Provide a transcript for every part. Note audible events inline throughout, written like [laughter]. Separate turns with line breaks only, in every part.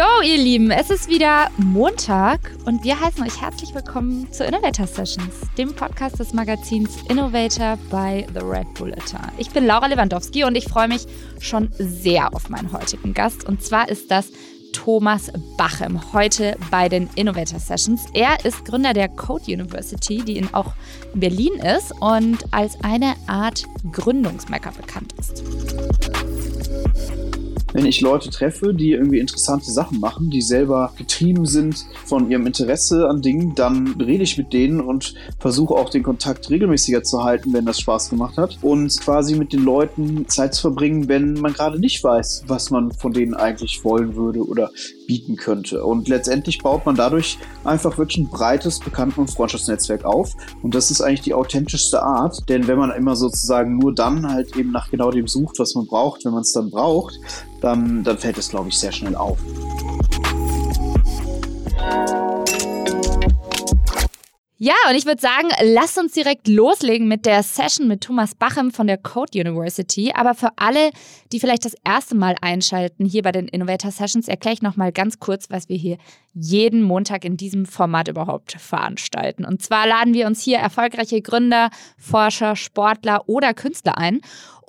Jo, ihr Lieben, es ist wieder Montag und wir heißen euch herzlich willkommen zu Innovator Sessions, dem Podcast des Magazins Innovator bei The Red Bulletin. Ich bin Laura Lewandowski und ich freue mich schon sehr auf meinen heutigen Gast. Und zwar ist das Thomas Bachem heute bei den Innovator Sessions. Er ist Gründer der Code University, die in, auch in Berlin ist und als eine Art Gründungsmecker bekannt ist
wenn ich Leute treffe, die irgendwie interessante Sachen machen, die selber getrieben sind von ihrem Interesse an Dingen, dann rede ich mit denen und versuche auch den Kontakt regelmäßiger zu halten, wenn das Spaß gemacht hat. Und quasi mit den Leuten Zeit zu verbringen, wenn man gerade nicht weiß, was man von denen eigentlich wollen würde oder bieten könnte. Und letztendlich baut man dadurch einfach wirklich ein breites Bekannten- und Freundschaftsnetzwerk auf. Und das ist eigentlich die authentischste Art. Denn wenn man immer sozusagen nur dann halt eben nach genau dem sucht, was man braucht, wenn man es dann braucht, dann, dann fällt es, glaube ich, sehr schnell auf.
Ja, und ich würde sagen, lasst uns direkt loslegen mit der Session mit Thomas Bachem von der Code University. Aber für alle, die vielleicht das erste Mal einschalten hier bei den Innovator Sessions, erkläre ich nochmal ganz kurz, was wir hier jeden Montag in diesem Format überhaupt veranstalten. Und zwar laden wir uns hier erfolgreiche Gründer, Forscher, Sportler oder Künstler ein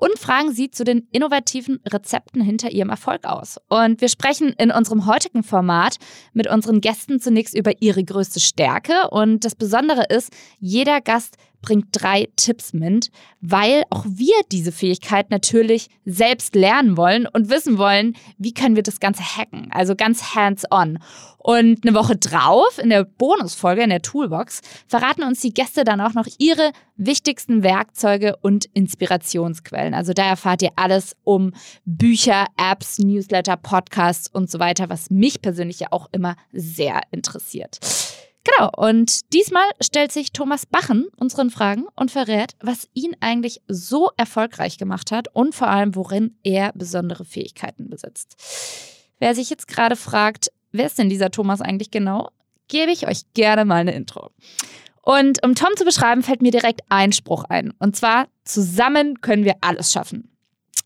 und fragen sie zu den innovativen Rezepten hinter ihrem Erfolg aus. Und wir sprechen in unserem heutigen Format mit unseren Gästen zunächst über ihre größte Stärke. Und das Besondere ist, jeder Gast bringt drei Tipps mit, weil auch wir diese Fähigkeit natürlich selbst lernen wollen und wissen wollen, wie können wir das Ganze hacken. Also ganz hands-on. Und eine Woche drauf, in der Bonusfolge, in der Toolbox, verraten uns die Gäste dann auch noch ihre wichtigsten Werkzeuge und Inspirationsquellen. Also da erfahrt ihr alles um Bücher, Apps, Newsletter, Podcasts und so weiter, was mich persönlich ja auch immer sehr interessiert. Genau, und diesmal stellt sich Thomas Bachen unseren Fragen und verrät, was ihn eigentlich so erfolgreich gemacht hat und vor allem, worin er besondere Fähigkeiten besitzt. Wer sich jetzt gerade fragt, wer ist denn dieser Thomas eigentlich genau, gebe ich euch gerne mal eine Intro. Und um Tom zu beschreiben, fällt mir direkt ein Spruch ein. Und zwar, zusammen können wir alles schaffen.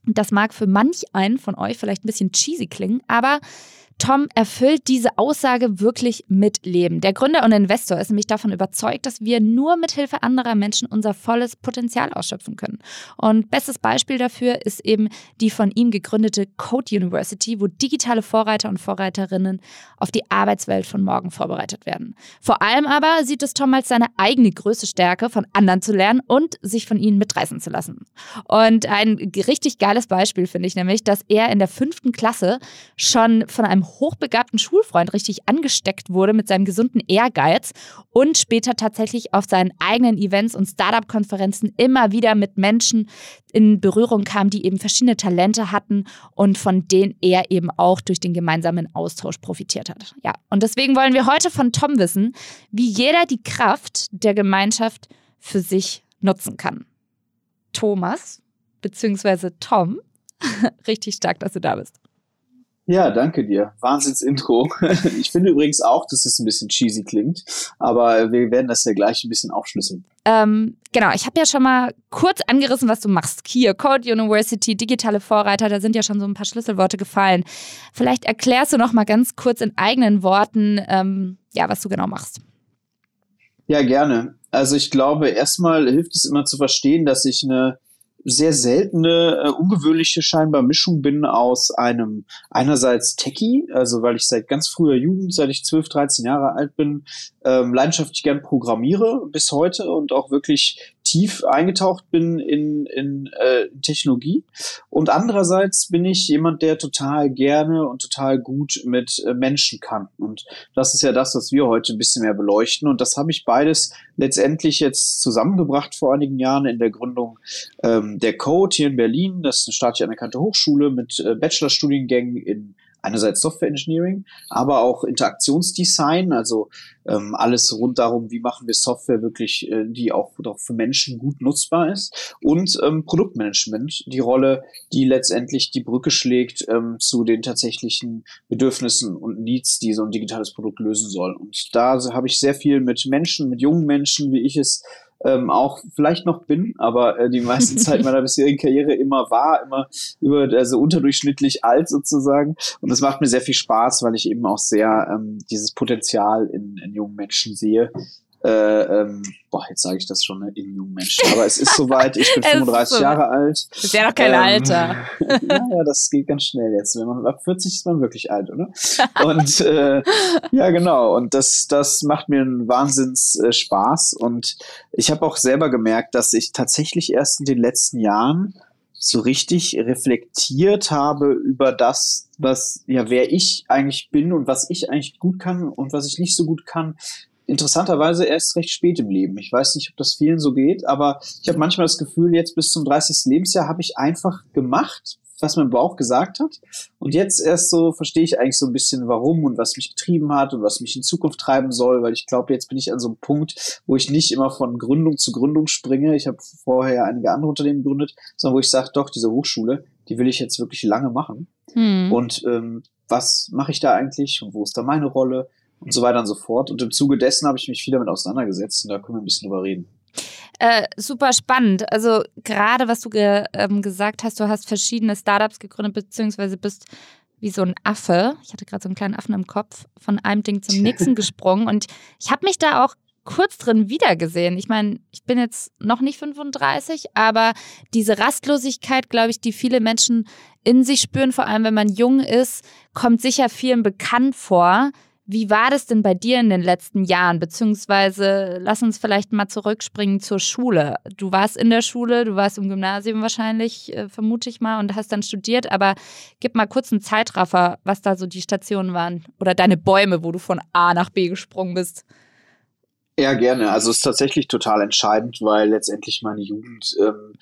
Das mag für manch einen von euch vielleicht ein bisschen cheesy klingen, aber Tom erfüllt diese Aussage wirklich mit Leben. Der Gründer und Investor ist nämlich davon überzeugt, dass wir nur mit Hilfe anderer Menschen unser volles Potenzial ausschöpfen können. Und bestes Beispiel dafür ist eben die von ihm gegründete Code University, wo digitale Vorreiter und Vorreiterinnen auf die Arbeitswelt von morgen vorbereitet werden. Vor allem aber sieht es Tom als seine eigene größte Stärke, von anderen zu lernen und sich von ihnen mitreißen zu lassen. Und ein richtig geiles Beispiel finde ich nämlich, dass er in der fünften Klasse schon von einem hochbegabten Schulfreund richtig angesteckt wurde mit seinem gesunden Ehrgeiz und später tatsächlich auf seinen eigenen Events und Startup-Konferenzen immer wieder mit Menschen in Berührung kam, die eben verschiedene Talente hatten und von denen er eben auch durch den gemeinsamen Austausch profitiert hat. Ja, und deswegen wollen wir heute von Tom wissen, wie jeder die Kraft der Gemeinschaft für sich nutzen kann. Thomas, beziehungsweise Tom, [laughs] richtig stark, dass du da bist.
Ja, danke dir. Wahnsinns-Intro. [laughs] Ich finde übrigens auch, dass es ein bisschen cheesy klingt, aber wir werden das ja gleich ein bisschen aufschlüsseln.
Ähm, genau, ich habe ja schon mal kurz angerissen, was du machst. Hier, Code University, digitale Vorreiter, da sind ja schon so ein paar Schlüsselworte gefallen. Vielleicht erklärst du noch mal ganz kurz in eigenen Worten, ähm, ja, was du genau machst.
Ja, gerne. Also ich glaube, erstmal hilft es immer zu verstehen, dass ich eine sehr seltene, äh, ungewöhnliche scheinbar Mischung bin aus einem einerseits Techie, also weil ich seit ganz früher Jugend, seit ich 12, 13 Jahre alt bin, ähm, leidenschaftlich gern programmiere bis heute und auch wirklich tief eingetaucht bin in, in äh, Technologie. Und andererseits bin ich jemand, der total gerne und total gut mit äh, Menschen kann. Und das ist ja das, was wir heute ein bisschen mehr beleuchten. Und das habe ich beides letztendlich jetzt zusammengebracht vor einigen Jahren in der Gründung ähm, der Code hier in Berlin. Das ist eine staatlich anerkannte Hochschule mit äh, Bachelorstudiengängen in einerseits Software Engineering, aber auch Interaktionsdesign, also ähm, alles rund darum, wie machen wir Software wirklich, äh, die auch, auch für Menschen gut nutzbar ist und ähm, Produktmanagement, die Rolle, die letztendlich die Brücke schlägt ähm, zu den tatsächlichen Bedürfnissen und Needs, die so ein digitales Produkt lösen soll. Und da habe ich sehr viel mit Menschen, mit jungen Menschen, wie ich es ähm, auch vielleicht noch bin, aber äh, die meiste Zeit meiner [laughs] bisherigen Karriere immer war, immer über also unterdurchschnittlich alt sozusagen. Und das macht mir sehr viel Spaß, weil ich eben auch sehr ähm, dieses Potenzial in, in jungen Menschen sehe, äh, ähm, boah, jetzt sage ich das schon ne, in jungen Menschen. Aber es ist soweit, ich bin [laughs] 35 so, Jahre alt.
Das ist ja noch kein ähm, Alter. [laughs]
ja, das geht ganz schnell jetzt. Wenn man ab 40 ist man wirklich alt, oder? Und äh, [laughs] ja, genau. Und das, das macht mir einen Wahnsinns äh, Spaß. Und ich habe auch selber gemerkt, dass ich tatsächlich erst in den letzten Jahren so richtig reflektiert habe über das, was, ja, wer ich eigentlich bin und was ich eigentlich gut kann und was ich nicht so gut kann, interessanterweise erst recht spät im Leben. Ich weiß nicht, ob das vielen so geht, aber ich habe manchmal das Gefühl, jetzt bis zum 30. Lebensjahr habe ich einfach gemacht, was mein Bauch gesagt hat. Und jetzt erst so verstehe ich eigentlich so ein bisschen, warum und was mich getrieben hat und was mich in Zukunft treiben soll, weil ich glaube, jetzt bin ich an so einem Punkt, wo ich nicht immer von Gründung zu Gründung springe. Ich habe vorher einige andere Unternehmen gegründet, sondern wo ich sage, doch, diese Hochschule, die will ich jetzt wirklich lange machen. Hm. Und ähm, was mache ich da eigentlich und wo ist da meine Rolle? Und so weiter und so fort. Und im Zuge dessen habe ich mich viel damit auseinandergesetzt und da können wir ein bisschen drüber reden.
Äh, super spannend. Also gerade was du ge ähm, gesagt hast, du hast verschiedene Startups gegründet, beziehungsweise bist wie so ein Affe. Ich hatte gerade so einen kleinen Affen im Kopf, von einem Ding zum [laughs] nächsten gesprungen. Und ich habe mich da auch kurz drin wiedergesehen. Ich meine, ich bin jetzt noch nicht 35, aber diese Rastlosigkeit, glaube ich, die viele Menschen in sich spüren, vor allem wenn man jung ist, kommt sicher vielen bekannt vor. Wie war das denn bei dir in den letzten Jahren? Beziehungsweise lass uns vielleicht mal zurückspringen zur Schule. Du warst in der Schule, du warst im Gymnasium wahrscheinlich, äh, vermute ich mal, und hast dann studiert. Aber gib mal kurz einen Zeitraffer, was da so die Stationen waren oder deine Bäume, wo du von A nach B gesprungen bist.
Ja, gerne. Also es ist tatsächlich total entscheidend, weil letztendlich meine Jugend ähm,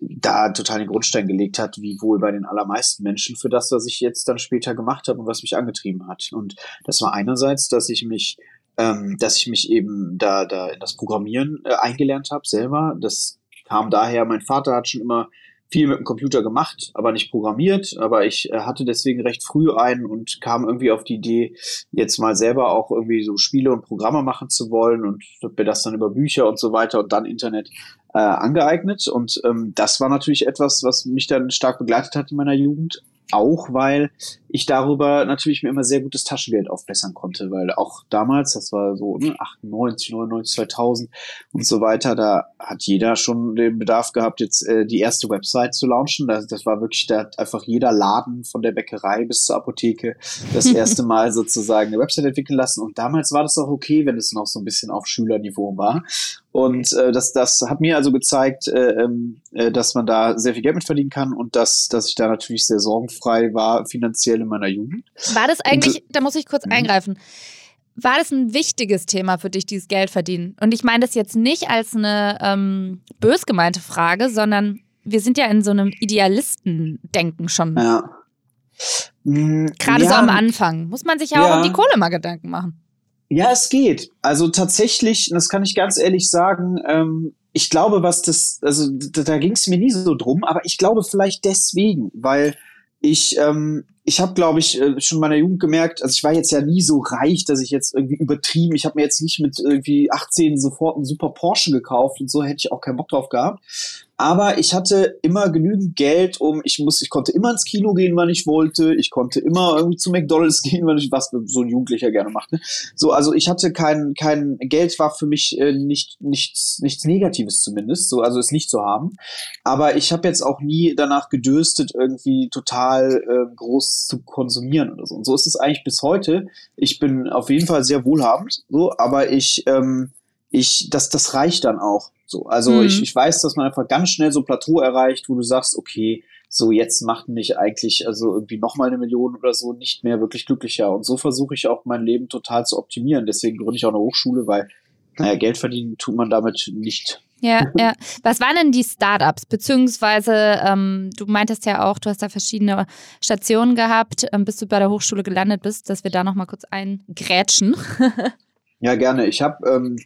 da total den Grundstein gelegt hat, wie wohl bei den allermeisten Menschen für das, was ich jetzt dann später gemacht habe und was mich angetrieben hat. Und das war einerseits, dass ich mich, ähm, dass ich mich eben da, da in das Programmieren äh, eingelernt habe selber. Das kam daher, mein Vater hat schon immer viel mit dem Computer gemacht, aber nicht programmiert. Aber ich äh, hatte deswegen recht früh einen und kam irgendwie auf die Idee, jetzt mal selber auch irgendwie so Spiele und Programme machen zu wollen und mir das dann über Bücher und so weiter und dann Internet äh, angeeignet. Und ähm, das war natürlich etwas, was mich dann stark begleitet hat in meiner Jugend. Auch weil ich darüber natürlich mir immer sehr gutes Taschengeld aufbessern konnte, weil auch damals, das war so ne, 98, 99, 2000 und so weiter, da hat jeder schon den Bedarf gehabt, jetzt äh, die erste Website zu launchen. Das, das war wirklich, da hat einfach jeder Laden von der Bäckerei bis zur Apotheke das [laughs] erste Mal sozusagen eine Website entwickeln lassen. Und damals war das auch okay, wenn es noch so ein bisschen auf Schülerniveau war. Und äh, das, das hat mir also gezeigt, äh, ähm, äh, dass man da sehr viel Geld mit verdienen kann und dass, dass ich da natürlich sehr sorgenfrei war finanziell in meiner Jugend.
War das eigentlich, und, da muss ich kurz mhm. eingreifen, war das ein wichtiges Thema für dich, dieses Geld verdienen? Und ich meine das jetzt nicht als eine ähm, bös gemeinte Frage, sondern wir sind ja in so einem Idealistendenken schon.
Ja.
Mhm, Gerade ja. so am Anfang. Muss man sich ja, ja auch um die Kohle mal Gedanken machen.
Ja, es geht. Also tatsächlich, das kann ich ganz ehrlich sagen, ähm, ich glaube, was das, also da, da ging es mir nie so drum, aber ich glaube vielleicht deswegen, weil ich, ähm, ich habe, glaube ich, äh, schon in meiner Jugend gemerkt, also ich war jetzt ja nie so reich, dass ich jetzt irgendwie übertrieben, ich habe mir jetzt nicht mit irgendwie 18 sofort einen super Porsche gekauft und so hätte ich auch keinen Bock drauf gehabt. Aber ich hatte immer genügend Geld, um, ich muss, ich konnte immer ins Kino gehen, wann ich wollte. Ich konnte immer irgendwie zu McDonalds [laughs] gehen, wann ich, was so ein Jugendlicher gerne macht. Ne? So, also ich hatte kein, kein Geld war für mich äh, nicht, nichts, nichts Negatives zumindest. So, also es nicht zu haben. Aber ich habe jetzt auch nie danach gedürstet, irgendwie total äh, groß zu konsumieren oder so. Und so ist es eigentlich bis heute. Ich bin auf jeden Fall sehr wohlhabend, so, aber ich, ähm, ich, das, das reicht dann auch. So, also mhm. ich, ich weiß, dass man einfach ganz schnell so ein Plateau erreicht, wo du sagst, okay, so jetzt macht mich eigentlich also irgendwie nochmal eine Million oder so nicht mehr wirklich glücklicher. Und so versuche ich auch mein Leben total zu optimieren. Deswegen gründe ich auch eine Hochschule, weil, naja, Geld verdienen tut man damit nicht.
Ja, ja. Was waren denn die Startups? Beziehungsweise, ähm, du meintest ja auch, du hast da verschiedene Stationen gehabt, ähm, bis du bei der Hochschule gelandet bist, dass wir da nochmal kurz eingrätschen. [laughs]
ja, gerne. Ich habe ähm,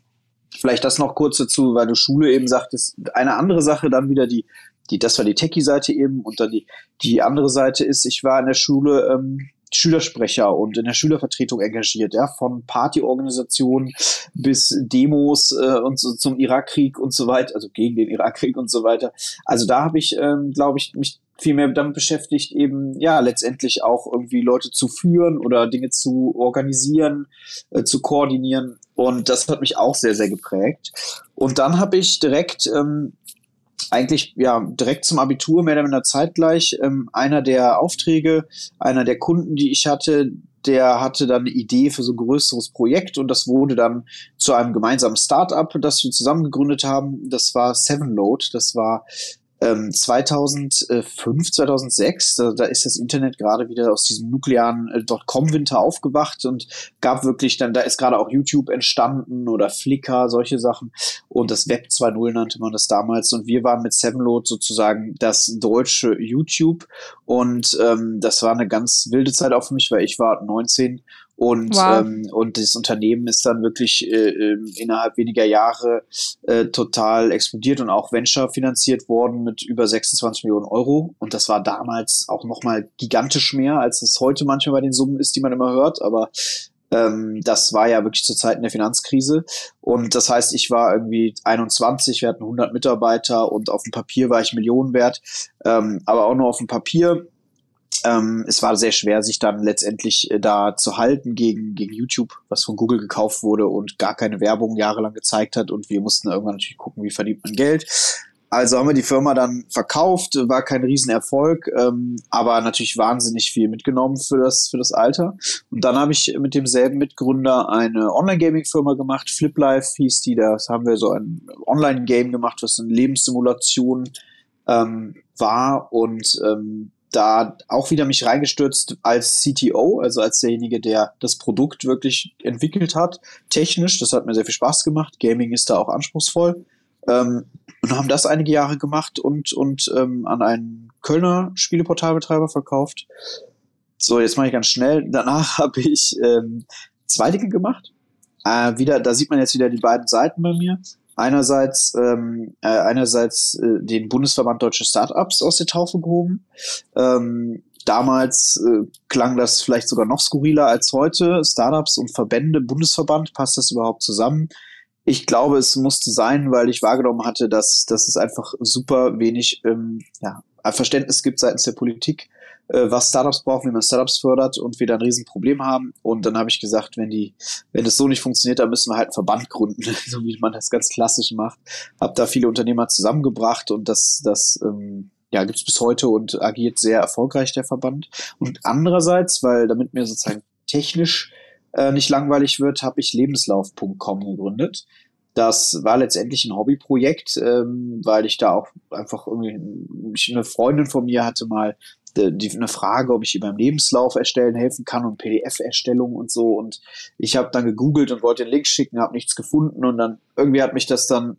Vielleicht das noch kurz dazu, weil du Schule eben sagtest. Eine andere Sache dann wieder die, die, das war die Techie-Seite eben und dann die, die andere Seite ist, ich war in der Schule ähm, Schülersprecher und in der Schülervertretung engagiert, ja, von Partyorganisationen bis Demos äh, und so, zum Irakkrieg und so weiter, also gegen den Irakkrieg und so weiter. Also da habe ich, ähm, glaube ich, mich viel mehr damit beschäftigt, eben ja letztendlich auch irgendwie Leute zu führen oder Dinge zu organisieren, äh, zu koordinieren. Und das hat mich auch sehr, sehr geprägt. Und dann habe ich direkt ähm, eigentlich ja direkt zum Abitur mehr oder weniger zeitgleich ähm, einer der Aufträge, einer der Kunden, die ich hatte, der hatte dann eine Idee für so ein größeres Projekt und das wurde dann zu einem gemeinsamen Startup, das wir zusammen gegründet haben. Das war Sevenload. Das war ähm, 2005, 2006, da, da ist das Internet gerade wieder aus diesem nuklearen äh, Dotcom-Winter aufgewacht und gab wirklich dann, da ist gerade auch YouTube entstanden oder Flickr, solche Sachen. Und das Web 2.0 nannte man das damals. Und wir waren mit Sevenload sozusagen das deutsche YouTube. Und ähm, das war eine ganz wilde Zeit auch für mich, weil ich war 19 und, wow. ähm, und das Unternehmen ist dann wirklich äh, ähm, innerhalb weniger Jahre äh, total explodiert und auch Venture finanziert worden mit über 26 Millionen Euro. Und das war damals auch nochmal gigantisch mehr, als es heute manchmal bei den Summen ist, die man immer hört. Aber ähm, das war ja wirklich zu Zeiten der Finanzkrise. Und das heißt, ich war irgendwie 21, wir hatten 100 Mitarbeiter und auf dem Papier war ich Millionen wert, ähm, aber auch nur auf dem Papier ähm, es war sehr schwer, sich dann letztendlich äh, da zu halten gegen, gegen YouTube, was von Google gekauft wurde und gar keine Werbung jahrelang gezeigt hat. Und wir mussten irgendwann natürlich gucken, wie verdient man Geld. Also haben wir die Firma dann verkauft, war kein Riesenerfolg, ähm, aber natürlich wahnsinnig viel mitgenommen für das, für das Alter. Und dann habe ich mit demselben Mitgründer eine Online-Gaming-Firma gemacht, FlipLife hieß die, da haben wir so ein Online-Game gemacht, was eine Lebenssimulation ähm, war und ähm, da auch wieder mich reingestürzt als CTO, also als derjenige, der das Produkt wirklich entwickelt hat, technisch. Das hat mir sehr viel Spaß gemacht. Gaming ist da auch anspruchsvoll. Ähm, und haben das einige Jahre gemacht und, und ähm, an einen Kölner Spieleportalbetreiber verkauft. So, jetzt mache ich ganz schnell. Danach [laughs] habe ich ähm, zwei Dinge gemacht. Äh, wieder, da sieht man jetzt wieder die beiden Seiten bei mir einerseits ähm, äh, einerseits äh, den Bundesverband Deutsche Startups aus der Taufe gehoben. Ähm, damals äh, klang das vielleicht sogar noch skurriler als heute. Startups und Verbände, Bundesverband, passt das überhaupt zusammen? Ich glaube, es musste sein, weil ich wahrgenommen hatte, dass, dass es einfach super wenig ähm, ja, Verständnis gibt seitens der Politik was Startups brauchen, wie man Startups fördert und wir da ein Riesenproblem haben. Und dann habe ich gesagt, wenn die, wenn es so nicht funktioniert, dann müssen wir halt einen Verband gründen, [laughs] so wie man das ganz klassisch macht. Hab da viele Unternehmer zusammengebracht und das, das ähm, ja, gibt's bis heute und agiert sehr erfolgreich, der Verband. Und andererseits, weil damit mir sozusagen technisch äh, nicht langweilig wird, habe ich lebenslauf.com gegründet. Das war letztendlich ein Hobbyprojekt, ähm, weil ich da auch einfach irgendwie eine Freundin von mir hatte mal die, eine Frage, ob ich ihr beim Lebenslauf erstellen helfen kann und PDF-Erstellung und so. Und ich habe dann gegoogelt und wollte den Link schicken, habe nichts gefunden und dann irgendwie hat mich das dann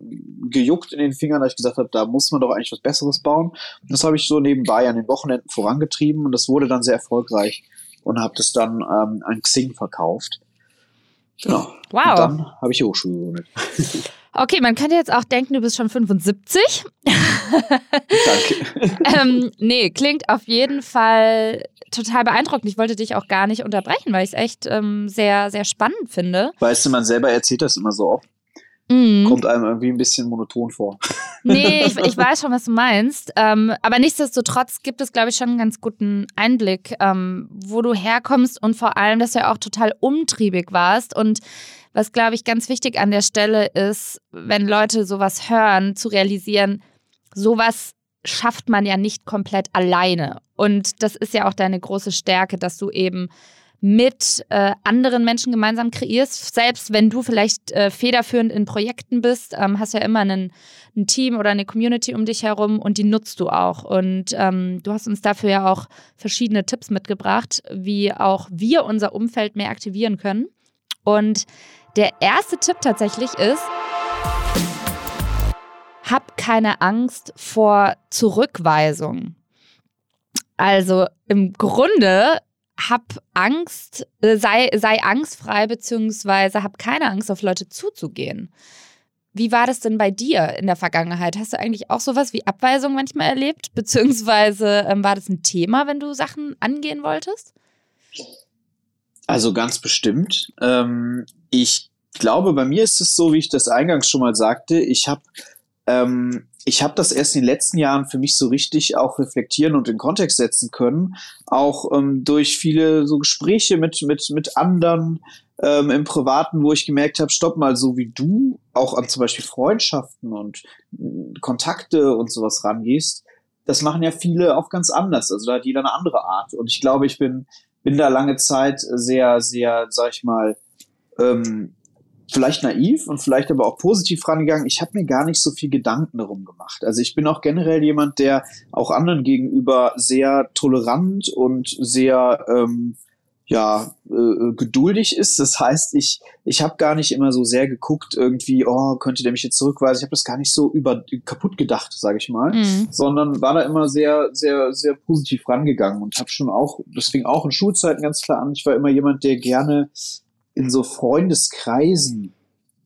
gejuckt in den Fingern, dass ich gesagt habe, da muss man doch eigentlich was Besseres bauen. Und das habe ich so nebenbei an den Wochenenden vorangetrieben und das wurde dann sehr erfolgreich und habe das dann ähm, an Xing verkauft. Genau. Wow. Und dann habe ich Hochschule gegründet. [laughs]
Okay, man könnte jetzt auch denken, du bist schon 75.
Danke. [laughs]
ähm, nee, klingt auf jeden Fall total beeindruckend. Ich wollte dich auch gar nicht unterbrechen, weil ich es echt ähm, sehr, sehr spannend finde.
Weißt du, man selber erzählt das immer so oft. Mhm. Kommt einem irgendwie ein bisschen monoton vor. [laughs]
Nee, [laughs] ich, ich weiß schon, was du meinst. Ähm, aber nichtsdestotrotz gibt es, glaube ich, schon einen ganz guten Einblick, ähm, wo du herkommst und vor allem, dass du ja auch total umtriebig warst. Und was, glaube ich, ganz wichtig an der Stelle ist, wenn Leute sowas hören, zu realisieren, sowas schafft man ja nicht komplett alleine. Und das ist ja auch deine große Stärke, dass du eben mit äh, anderen Menschen gemeinsam kreierst. Selbst wenn du vielleicht äh, federführend in Projekten bist, ähm, hast ja immer einen, ein Team oder eine Community um dich herum und die nutzt du auch. Und ähm, du hast uns dafür ja auch verschiedene Tipps mitgebracht, wie auch wir unser Umfeld mehr aktivieren können. Und der erste Tipp tatsächlich ist, hab keine Angst vor Zurückweisung. Also im Grunde hab Angst, äh, sei, sei angstfrei, beziehungsweise hab keine Angst, auf Leute zuzugehen. Wie war das denn bei dir in der Vergangenheit? Hast du eigentlich auch sowas wie Abweisung manchmal erlebt? Beziehungsweise ähm, war das ein Thema, wenn du Sachen angehen wolltest?
Also ganz bestimmt. Ähm, ich glaube, bei mir ist es so, wie ich das eingangs schon mal sagte. Ich habe ähm, ich das erst in den letzten Jahren für mich so richtig auch reflektieren und in Kontext setzen können, auch ähm, durch viele so Gespräche mit mit mit anderen ähm, im Privaten, wo ich gemerkt habe, stopp mal, so wie du auch an zum Beispiel Freundschaften und äh, Kontakte und sowas rangehst, das machen ja viele auch ganz anders. Also da hat jeder eine andere Art. Und ich glaube, ich bin bin da lange Zeit sehr sehr, sag ich mal ähm, vielleicht naiv und vielleicht aber auch positiv rangegangen. Ich habe mir gar nicht so viel Gedanken darum gemacht. Also ich bin auch generell jemand, der auch anderen gegenüber sehr tolerant und sehr ähm, ja äh, geduldig ist. Das heißt, ich ich habe gar nicht immer so sehr geguckt irgendwie, oh könnte der mich jetzt zurückweisen. Ich habe das gar nicht so über kaputt gedacht, sage ich mal, mhm. sondern war da immer sehr sehr sehr positiv rangegangen und habe schon auch deswegen auch in Schulzeiten ganz klar an. Ich war immer jemand, der gerne in so Freundeskreisen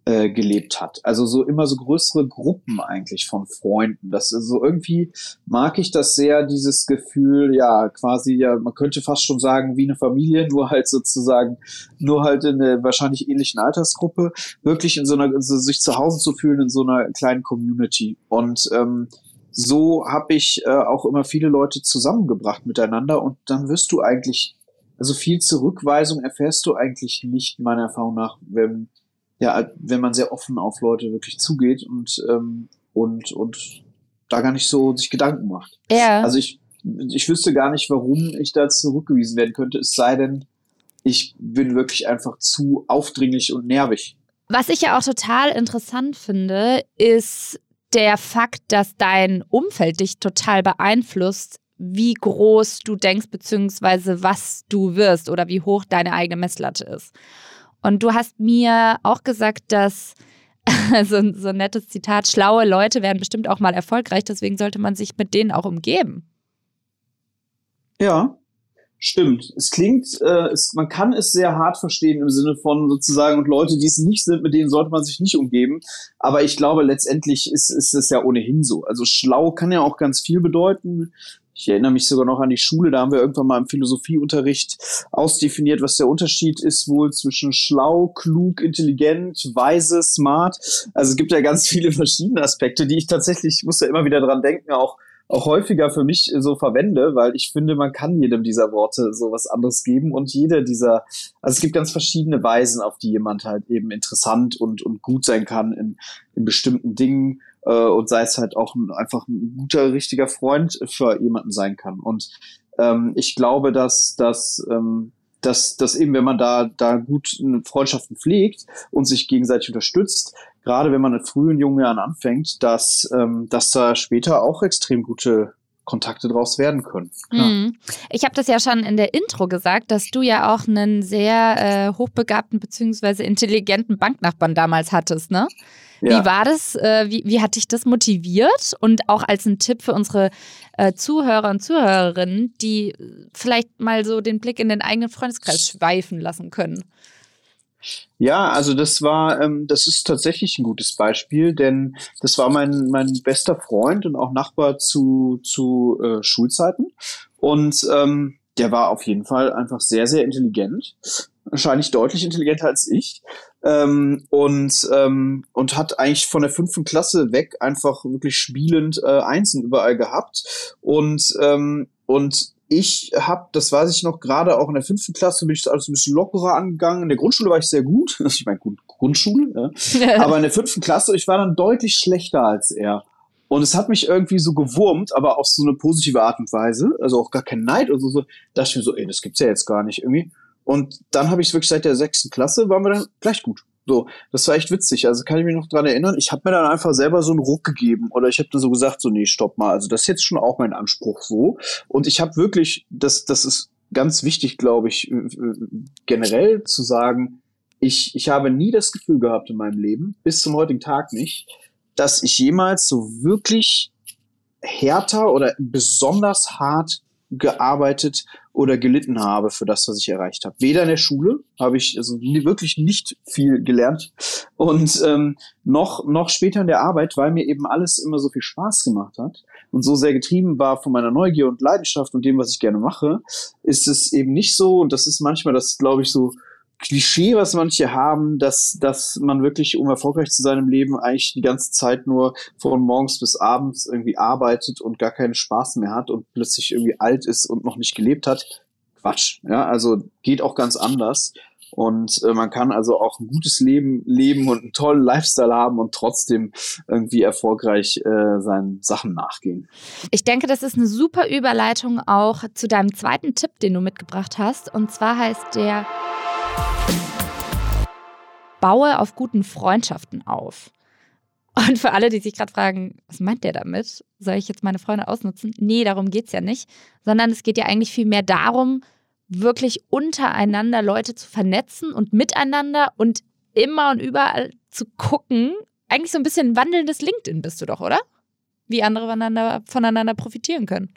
äh, gelebt hat. Also so immer so größere Gruppen eigentlich von Freunden. Das ist so irgendwie mag ich das sehr, dieses Gefühl, ja, quasi, ja, man könnte fast schon sagen, wie eine Familie, [laughs] nur halt sozusagen, nur halt in einer wahrscheinlich ähnlichen Altersgruppe, wirklich in so einer, so sich zu Hause zu fühlen in so einer kleinen Community. Und ähm, so habe ich äh, auch immer viele Leute zusammengebracht miteinander und dann wirst du eigentlich also viel Zurückweisung erfährst du eigentlich nicht, meiner Erfahrung nach, wenn, ja, wenn man sehr offen auf Leute wirklich zugeht und, ähm, und, und da gar nicht so sich Gedanken macht.
Ja.
Also ich, ich wüsste gar nicht, warum ich da zurückgewiesen werden könnte, es sei denn, ich bin wirklich einfach zu aufdringlich und nervig.
Was ich ja auch total interessant finde, ist der Fakt, dass dein Umfeld dich total beeinflusst wie groß du denkst, beziehungsweise was du wirst oder wie hoch deine eigene Messlatte ist. Und du hast mir auch gesagt, dass [laughs] so, so ein nettes Zitat, schlaue Leute werden bestimmt auch mal erfolgreich, deswegen sollte man sich mit denen auch umgeben.
Ja, stimmt. Es klingt, äh, es, man kann es sehr hart verstehen im Sinne von sozusagen, und Leute, die es nicht sind, mit denen sollte man sich nicht umgeben. Aber ich glaube, letztendlich ist, ist es ja ohnehin so. Also schlau kann ja auch ganz viel bedeuten. Ich erinnere mich sogar noch an die Schule, da haben wir irgendwann mal im Philosophieunterricht ausdefiniert, was der Unterschied ist wohl zwischen schlau, klug, intelligent, weise, smart. Also es gibt ja ganz viele verschiedene Aspekte, die ich tatsächlich, ich muss ja immer wieder dran denken, auch auch häufiger für mich so verwende, weil ich finde, man kann jedem dieser Worte so was anderes geben und jeder dieser, also es gibt ganz verschiedene Weisen, auf die jemand halt eben interessant und, und gut sein kann in, in bestimmten Dingen äh, und sei es halt auch ein, einfach ein guter, richtiger Freund für jemanden sein kann. Und ähm, ich glaube, dass, dass ähm, dass, dass eben, wenn man da, da gut Freundschaften pflegt und sich gegenseitig unterstützt, gerade wenn man in frühen jungen Jahren anfängt, dass, ähm, dass da später auch extrem gute Kontakte draus werden können.
Mhm. Ich habe das ja schon in der Intro gesagt, dass du ja auch einen sehr äh, hochbegabten bzw. intelligenten Banknachbarn damals hattest, ne? Ja. Wie war das? Äh, wie, wie hat dich das motiviert? Und auch als ein Tipp für unsere äh, Zuhörer und Zuhörerinnen, die vielleicht mal so den Blick in den eigenen Freundeskreis schweifen lassen können.
Ja, also das war, ähm, das ist tatsächlich ein gutes Beispiel, denn das war mein, mein bester Freund und auch Nachbar zu, zu äh, Schulzeiten. Und ähm, der war auf jeden Fall einfach sehr, sehr intelligent. Wahrscheinlich deutlich intelligenter als ich. Ähm, und, ähm, und hat eigentlich von der fünften Klasse weg einfach wirklich spielend äh, Einsen überall gehabt. Und, ähm, und ich habe, das weiß ich noch, gerade auch in der fünften Klasse bin ich das alles ein bisschen lockerer angegangen. In der Grundschule war ich sehr gut. [laughs] Ich meine, gut, Grundschule. Ja. [laughs] aber in der fünften Klasse, ich war dann deutlich schlechter als er. Und es hat mich irgendwie so gewurmt, aber auf so eine positive Art und Weise. Also auch gar kein Neid oder so. so dachte ich mir so, ey, das gibt's ja jetzt gar nicht irgendwie. Und dann habe ich wirklich seit der sechsten Klasse, waren wir dann gleich gut. So, das war echt witzig. Also kann ich mich noch dran erinnern, ich habe mir dann einfach selber so einen Ruck gegeben oder ich habe dann so gesagt, so nee, stopp mal. Also das ist jetzt schon auch mein Anspruch so. Und ich habe wirklich, das, das ist ganz wichtig, glaube ich, generell zu sagen, ich, ich habe nie das Gefühl gehabt in meinem Leben, bis zum heutigen Tag nicht, dass ich jemals so wirklich härter oder besonders hart gearbeitet oder gelitten habe für das, was ich erreicht habe. Weder in der Schule habe ich also wirklich nicht viel gelernt und ähm, noch noch später in der Arbeit, weil mir eben alles immer so viel Spaß gemacht hat und so sehr getrieben war von meiner Neugier und Leidenschaft und dem, was ich gerne mache, ist es eben nicht so und das ist manchmal das, glaube ich, so Klischee, was manche haben, dass, dass man wirklich, um erfolgreich zu sein im Leben, eigentlich die ganze Zeit nur von morgens bis abends irgendwie arbeitet und gar keinen Spaß mehr hat und plötzlich irgendwie alt ist und noch nicht gelebt hat. Quatsch. Ja, also geht auch ganz anders. Und äh, man kann also auch ein gutes Leben leben und einen tollen Lifestyle haben und trotzdem irgendwie erfolgreich äh, seinen Sachen nachgehen.
Ich denke, das ist eine super Überleitung auch zu deinem zweiten Tipp, den du mitgebracht hast. Und zwar heißt der baue auf guten Freundschaften auf. Und für alle, die sich gerade fragen, was meint der damit? Soll ich jetzt meine Freunde ausnutzen? Nee, darum geht es ja nicht, sondern es geht ja eigentlich vielmehr darum, wirklich untereinander Leute zu vernetzen und miteinander und immer und überall zu gucken. Eigentlich so ein bisschen wandelndes LinkedIn bist du doch, oder? Wie andere voneinander, voneinander profitieren können.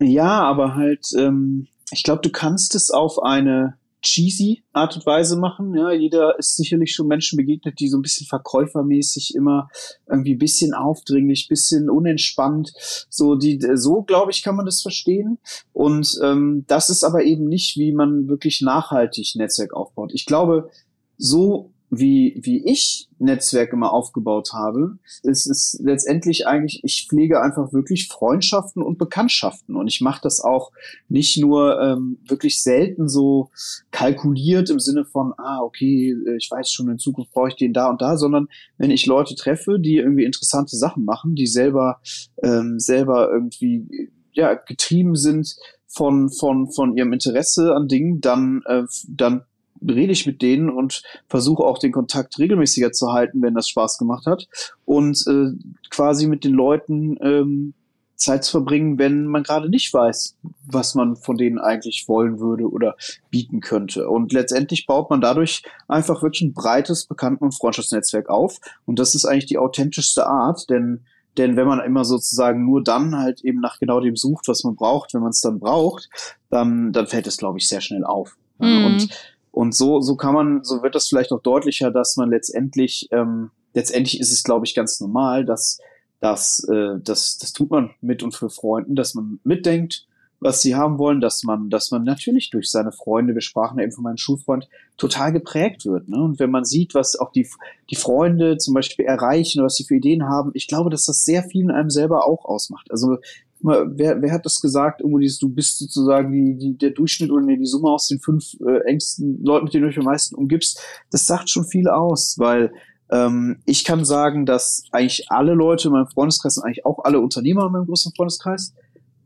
Ja, aber halt, ähm, ich glaube, du kannst es auf eine cheesy Art und Weise machen. Ja, jeder ist sicherlich schon Menschen begegnet, die so ein bisschen verkäufermäßig immer irgendwie bisschen aufdringlich, bisschen unentspannt. So die, so glaube ich, kann man das verstehen. Und ähm, das ist aber eben nicht, wie man wirklich nachhaltig Netzwerk aufbaut. Ich glaube, so wie, wie ich Netzwerk immer aufgebaut habe, ist es letztendlich eigentlich, ich pflege einfach wirklich Freundschaften und Bekanntschaften. Und ich mache das auch nicht nur ähm, wirklich selten so kalkuliert im Sinne von, ah, okay, ich weiß schon, in Zukunft brauche ich den da und da, sondern wenn ich Leute treffe, die irgendwie interessante Sachen machen, die selber, ähm, selber irgendwie ja, getrieben sind von, von, von ihrem Interesse an Dingen, dann, äh, dann rede ich mit denen und versuche auch den Kontakt regelmäßiger zu halten, wenn das Spaß gemacht hat. Und äh, quasi mit den Leuten ähm, Zeit zu verbringen, wenn man gerade nicht weiß, was man von denen eigentlich wollen würde oder bieten könnte. Und letztendlich baut man dadurch einfach wirklich ein breites Bekannten- und Freundschaftsnetzwerk auf. Und das ist eigentlich die authentischste Art, denn denn wenn man immer sozusagen nur dann halt eben nach genau dem sucht, was man braucht, wenn man es dann braucht, dann, dann fällt es, glaube ich, sehr schnell auf. Mhm. Und und so, so kann man, so wird das vielleicht auch deutlicher, dass man letztendlich, ähm, letztendlich ist es, glaube ich, ganz normal, dass, dass, äh, das, das tut man mit und für Freunden, dass man mitdenkt, was sie haben wollen, dass man, dass man natürlich durch seine Freunde, wir sprachen ja eben von meinem Schulfreund, total geprägt wird. Ne? Und wenn man sieht, was auch die, die Freunde zum Beispiel erreichen oder was sie für Ideen haben, ich glaube, dass das sehr viel in einem selber auch ausmacht. Also wer, wer hat das gesagt? Irgendwo dieses, du bist sozusagen die, die, der Durchschnitt oder nee, die Summe aus den fünf äh, engsten Leuten, mit denen du dich am meisten umgibst. Das sagt schon viel aus, weil ähm, ich kann sagen, dass eigentlich alle Leute in meinem Freundeskreis sind eigentlich auch alle Unternehmer in meinem großen Freundeskreis.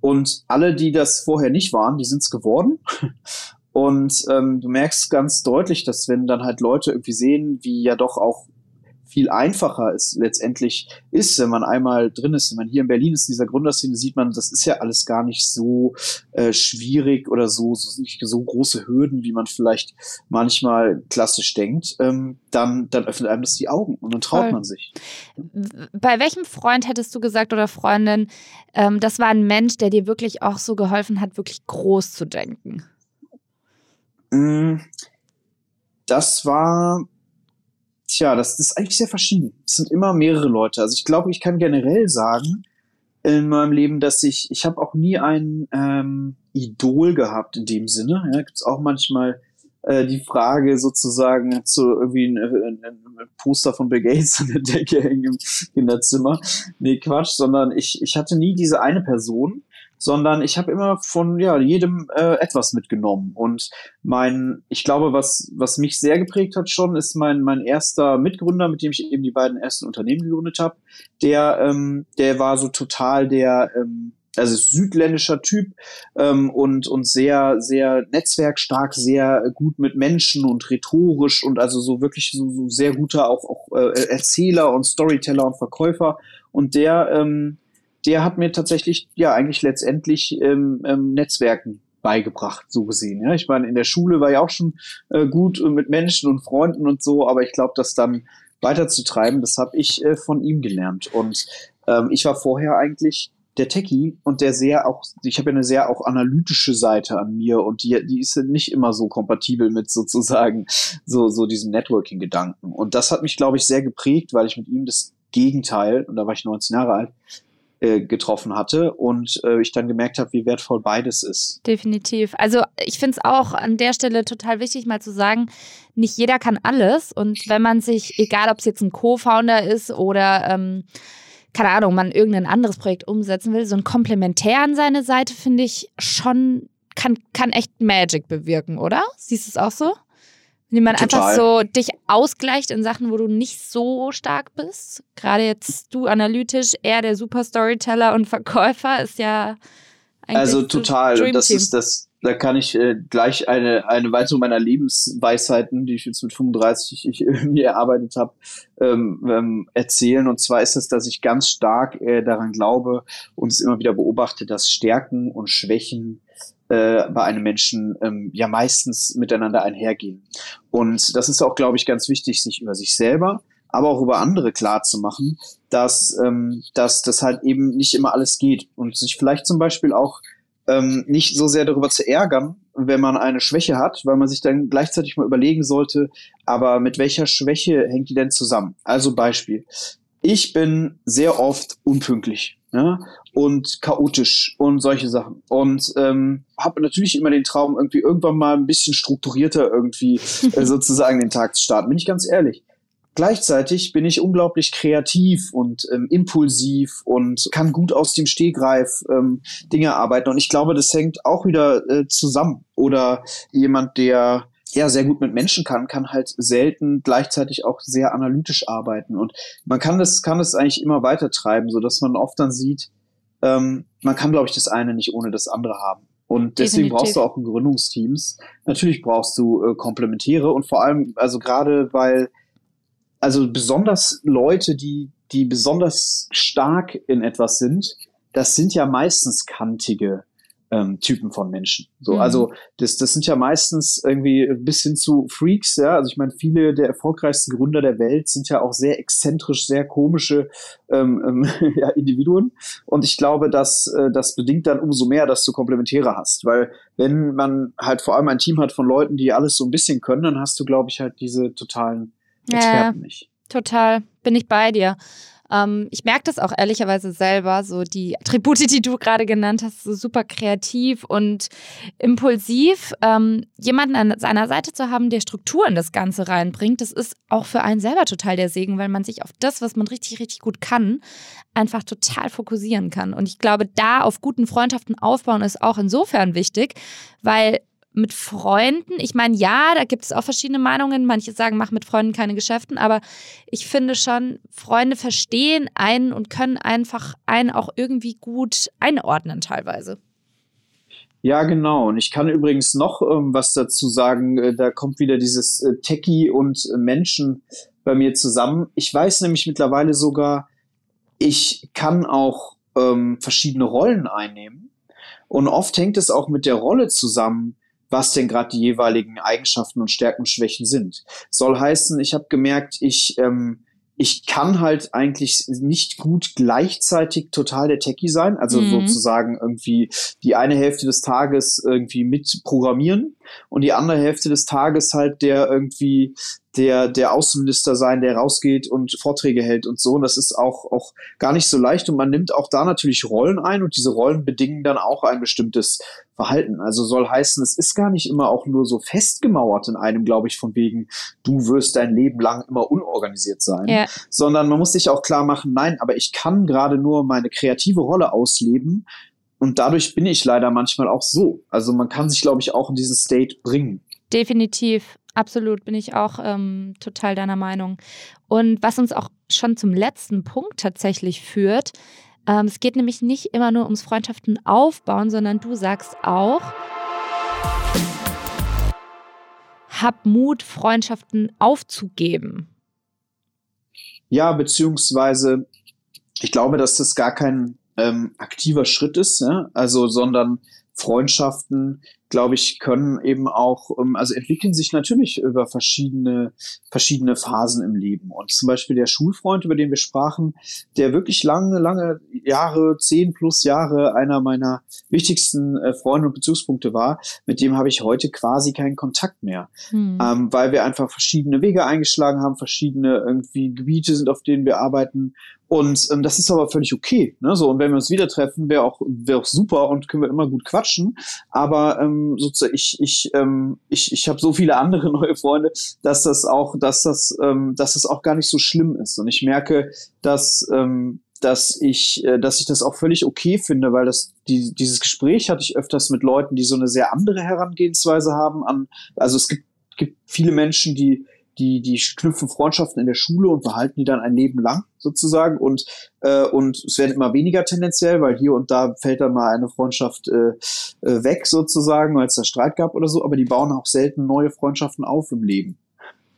Und alle, die das vorher nicht waren, die sind es geworden. [laughs] Und ähm, du merkst ganz deutlich, dass wenn dann halt Leute irgendwie sehen, wie ja doch auch viel einfacher es letztendlich ist, wenn man einmal drin ist. Wenn man hier in Berlin ist, in dieser Gründerszene, sieht man, das ist ja alles gar nicht so äh, schwierig oder so, so, so große Hürden, wie man vielleicht manchmal klassisch denkt. Ähm, dann, dann öffnet einem das die Augen und dann traut Voll. man sich.
Bei welchem Freund hättest du gesagt oder Freundin, ähm, das war ein Mensch, der dir wirklich auch so geholfen hat, wirklich groß zu denken?
Mm, das war Tja, das ist eigentlich sehr verschieden. Es sind immer mehrere Leute. Also ich glaube, ich kann generell sagen in meinem Leben, dass ich, ich habe auch nie ein ähm, Idol gehabt in dem Sinne. Ja, Gibt es auch manchmal äh, die Frage sozusagen zu irgendwie ein, ein, ein, Poster von Bill Gates an der Decke hängen im Kinderzimmer. Nee, Quatsch, sondern ich, ich hatte nie diese eine Person, sondern ich habe immer von ja jedem äh, etwas mitgenommen. Und mein ich glaube was was mich sehr geprägt hat schon ist mein mein erster Mitgründer mit dem ich eben die beiden ersten Unternehmen gegründet habe. Der ähm, der war so total der ähm, also südländischer Typ ähm, und und sehr sehr netzwerkstark sehr gut mit Menschen und rhetorisch und also so wirklich so, so sehr guter auch auch äh, Erzähler und Storyteller und Verkäufer. Und der ähm, der hat mir tatsächlich ja eigentlich letztendlich ähm, ähm, Netzwerken beigebracht, so gesehen. Ja, ich meine, in der Schule war ich auch schon äh, gut mit Menschen und Freunden und so, aber ich glaube, das dann weiterzutreiben, das habe ich äh, von ihm gelernt. Und ähm, ich war vorher eigentlich der Techie und der sehr auch, ich habe ja eine sehr auch analytische Seite an mir und die, die ist nicht immer so kompatibel mit sozusagen so, so diesem Networking-Gedanken. Und das hat mich, glaube ich, sehr geprägt, weil ich mit ihm das Gegenteil, und da war ich 19 Jahre alt, äh, getroffen hatte und äh, ich dann gemerkt habe, wie wertvoll beides ist.
Definitiv. Also ich finde es auch an der Stelle total wichtig, mal zu sagen, nicht jeder kann alles. Und wenn man sich, egal ob es jetzt ein Co-Founder ist oder ähm, keine Ahnung, man irgendein anderes Projekt umsetzen will, so ein Komplementär an seine Seite, finde ich schon, kann, kann echt Magic bewirken, oder? Siehst du es auch so? Wenn man Total. einfach so dich ausgleicht in Sachen, wo du nicht so stark bist. Gerade jetzt du analytisch, er der Super Storyteller und Verkäufer ist ja
eigentlich Also total. Und das ist das, da kann ich äh, gleich eine, eine weitere meiner Lebensweisheiten, die ich jetzt mit 35 ich, [laughs] mir erarbeitet habe, ähm, ähm, erzählen. Und zwar ist es, dass ich ganz stark äh, daran glaube und es immer wieder beobachte, dass Stärken und Schwächen äh, bei einem Menschen ähm, ja meistens miteinander einhergehen. Und das ist auch, glaube ich, ganz wichtig, sich über sich selber, aber auch über andere klar zu machen, dass, ähm, dass das halt eben nicht immer alles geht und sich vielleicht zum Beispiel auch ähm, nicht so sehr darüber zu ärgern, wenn man eine Schwäche hat, weil man sich dann gleichzeitig mal überlegen sollte, aber mit welcher Schwäche hängt die denn zusammen? Also Beispiel. Ich bin sehr oft unpünktlich ja, und chaotisch und solche Sachen. Und ähm, habe natürlich immer den Traum, irgendwie irgendwann mal ein bisschen strukturierter irgendwie [laughs] äh, sozusagen den Tag zu starten. Bin ich ganz ehrlich. Gleichzeitig bin ich unglaublich kreativ und ähm, impulsiv und kann gut aus dem Stehgreif ähm, Dinge arbeiten. Und ich glaube, das hängt auch wieder äh, zusammen. Oder jemand, der ja sehr gut mit Menschen kann, kann halt selten gleichzeitig auch sehr analytisch arbeiten. Und man kann das, kann das eigentlich immer weiter treiben, so dass man oft dann sieht, ähm, man kann, glaube ich, das eine nicht ohne das andere haben. Und deswegen Definitiv. brauchst du auch ein Gründungsteams. Natürlich brauchst du äh, Komplementäre und vor allem, also gerade weil, also besonders Leute, die, die besonders stark in etwas sind, das sind ja meistens kantige ähm, Typen von Menschen. So, mhm. also das, das sind ja meistens irgendwie bis hin zu Freaks, ja. Also ich meine, viele der erfolgreichsten Gründer der Welt sind ja auch sehr exzentrisch, sehr komische ähm, ähm, [laughs] ja, Individuen. Und ich glaube, dass äh, das bedingt dann umso mehr, dass du Komplementäre hast. Weil wenn man halt vor allem ein Team hat von Leuten, die alles so ein bisschen können, dann hast du, glaube ich, halt diese totalen Experten ja, nicht.
Total, bin ich bei dir. Ähm, ich merke das auch ehrlicherweise selber, so die Attribute, die du gerade genannt hast, so super kreativ und impulsiv. Ähm, jemanden an seiner Seite zu haben, der Struktur in das Ganze reinbringt, das ist auch für einen selber total der Segen, weil man sich auf das, was man richtig, richtig gut kann, einfach total fokussieren kann. Und ich glaube, da auf guten Freundschaften aufbauen ist auch insofern wichtig, weil mit Freunden, ich meine, ja, da gibt es auch verschiedene Meinungen. Manche sagen, mach mit Freunden keine Geschäften, aber ich finde schon, Freunde verstehen einen und können einfach einen auch irgendwie gut einordnen teilweise.
Ja, genau. Und ich kann übrigens noch ähm, was dazu sagen. Äh, da kommt wieder dieses äh, Techie und äh, Menschen bei mir zusammen. Ich weiß nämlich mittlerweile sogar, ich kann auch ähm, verschiedene Rollen einnehmen. Und oft hängt es auch mit der Rolle zusammen, was denn gerade die jeweiligen Eigenschaften und Stärken und Schwächen sind. Soll heißen, ich habe gemerkt, ich ähm, ich kann halt eigentlich nicht gut gleichzeitig total der Techie sein, also mhm. sozusagen irgendwie die eine Hälfte des Tages irgendwie mit programmieren und die andere Hälfte des Tages halt der irgendwie der, der Außenminister sein, der rausgeht und Vorträge hält und so. Und das ist auch, auch gar nicht so leicht. Und man nimmt auch da natürlich Rollen ein und diese Rollen bedingen dann auch ein bestimmtes Verhalten. Also soll heißen, es ist gar nicht immer auch nur so festgemauert in einem, glaube ich, von wegen, du wirst dein Leben lang immer unorganisiert sein, ja. sondern man muss sich auch klar machen, nein, aber ich kann gerade nur meine kreative Rolle ausleben. Und dadurch bin ich leider manchmal auch so. Also man kann sich, glaube ich, auch in diesen State bringen.
Definitiv. Absolut, bin ich auch ähm, total deiner Meinung. Und was uns auch schon zum letzten Punkt tatsächlich führt, ähm, es geht nämlich nicht immer nur ums Freundschaften aufbauen, sondern du sagst auch, hab Mut, Freundschaften aufzugeben.
Ja, beziehungsweise ich glaube, dass das gar kein ähm, aktiver Schritt ist, ja? also sondern Freundschaften glaube ich, können eben auch, ähm, also entwickeln sich natürlich über verschiedene, verschiedene Phasen im Leben. Und zum Beispiel der Schulfreund, über den wir sprachen, der wirklich lange, lange Jahre, zehn plus Jahre einer meiner wichtigsten äh, Freunde und Bezugspunkte war, mit dem habe ich heute quasi keinen Kontakt mehr. Hm. Ähm, weil wir einfach verschiedene Wege eingeschlagen haben, verschiedene irgendwie Gebiete sind, auf denen wir arbeiten und ähm, das ist aber völlig okay. Ne? So, und wenn wir uns wieder treffen, wäre auch, wäre auch super und können wir immer gut quatschen. Aber ähm, sozusagen, ich, ich, ähm, ich, ich habe so viele andere [laughs] neue Freunde, dass das auch, dass das, ähm, dass das auch gar nicht so schlimm ist. Und ich merke, dass, ähm, dass ich, äh, dass ich das auch völlig okay finde, weil das die, dieses Gespräch hatte ich öfters mit Leuten, die so eine sehr andere Herangehensweise haben an, also es gibt, gibt viele Menschen, die die, die knüpfen Freundschaften in der Schule und behalten die dann ein Leben lang sozusagen und äh, und es werden immer weniger tendenziell, weil hier und da fällt dann mal eine Freundschaft äh, äh weg sozusagen, weil es da Streit gab oder so, aber die bauen auch selten neue Freundschaften auf im Leben.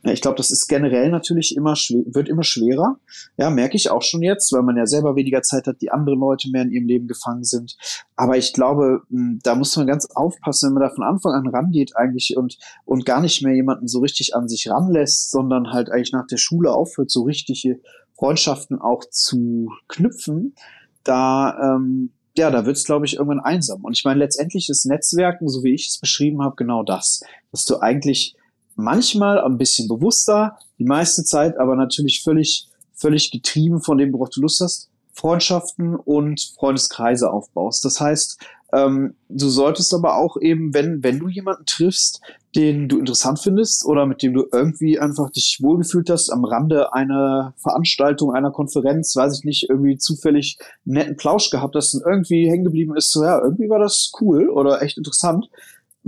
Ich glaube, das ist generell natürlich immer wird immer schwerer. Ja, merke ich auch schon jetzt, weil man ja selber weniger Zeit hat, die andere Leute mehr in ihrem Leben gefangen sind. Aber ich glaube, hm, da muss man ganz aufpassen, wenn man da von Anfang an rangeht eigentlich und, und gar nicht mehr jemanden so richtig an sich ranlässt, sondern halt eigentlich nach der Schule aufhört, so richtige Freundschaften auch zu knüpfen. Da, ähm, ja, da wird es, glaube ich, irgendwann einsam. Und ich meine, letztendlich ist Netzwerken, so wie ich es beschrieben habe, genau das. Dass du eigentlich manchmal ein bisschen bewusster, die meiste Zeit aber natürlich völlig, völlig getrieben von dem, worauf du Lust hast, Freundschaften und Freundeskreise aufbaust. Das heißt, ähm, du solltest aber auch eben, wenn, wenn du jemanden triffst, den du interessant findest oder mit dem du irgendwie einfach dich wohlgefühlt hast am Rande einer Veranstaltung, einer Konferenz, weiß ich nicht, irgendwie zufällig einen netten Plausch gehabt hast und irgendwie hängen geblieben ist, so ja, irgendwie war das cool oder echt interessant,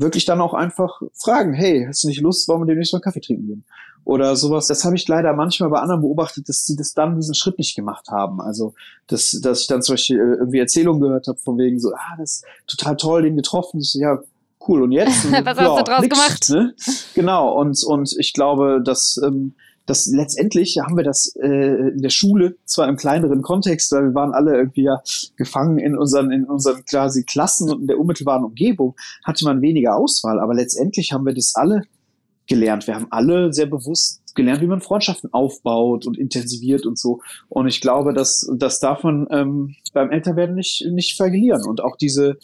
wirklich dann auch einfach fragen, hey, hast du nicht Lust, wollen wir demnächst mal Kaffee trinken gehen? Oder sowas. Das habe ich leider manchmal bei anderen beobachtet, dass sie das dann diesen Schritt nicht gemacht haben. Also, dass, dass ich dann zum Beispiel äh, irgendwie Erzählungen gehört habe von wegen so, ah, das ist total toll, den getroffen. Ich so, ja, cool. Und jetzt? [laughs]
Was ja, hast du draus nix, gemacht?
Ne? Genau. Und, und ich glaube, dass, ähm, das letztendlich haben wir das äh, in der Schule zwar im kleineren Kontext, weil wir waren alle irgendwie ja gefangen in unseren in unseren quasi Klassen und in der unmittelbaren Umgebung, hatte man weniger Auswahl, aber letztendlich haben wir das alle gelernt. Wir haben alle sehr bewusst gelernt, wie man Freundschaften aufbaut und intensiviert und so. Und ich glaube, dass das davon ähm, beim Älterwerden nicht nicht verlieren und auch diese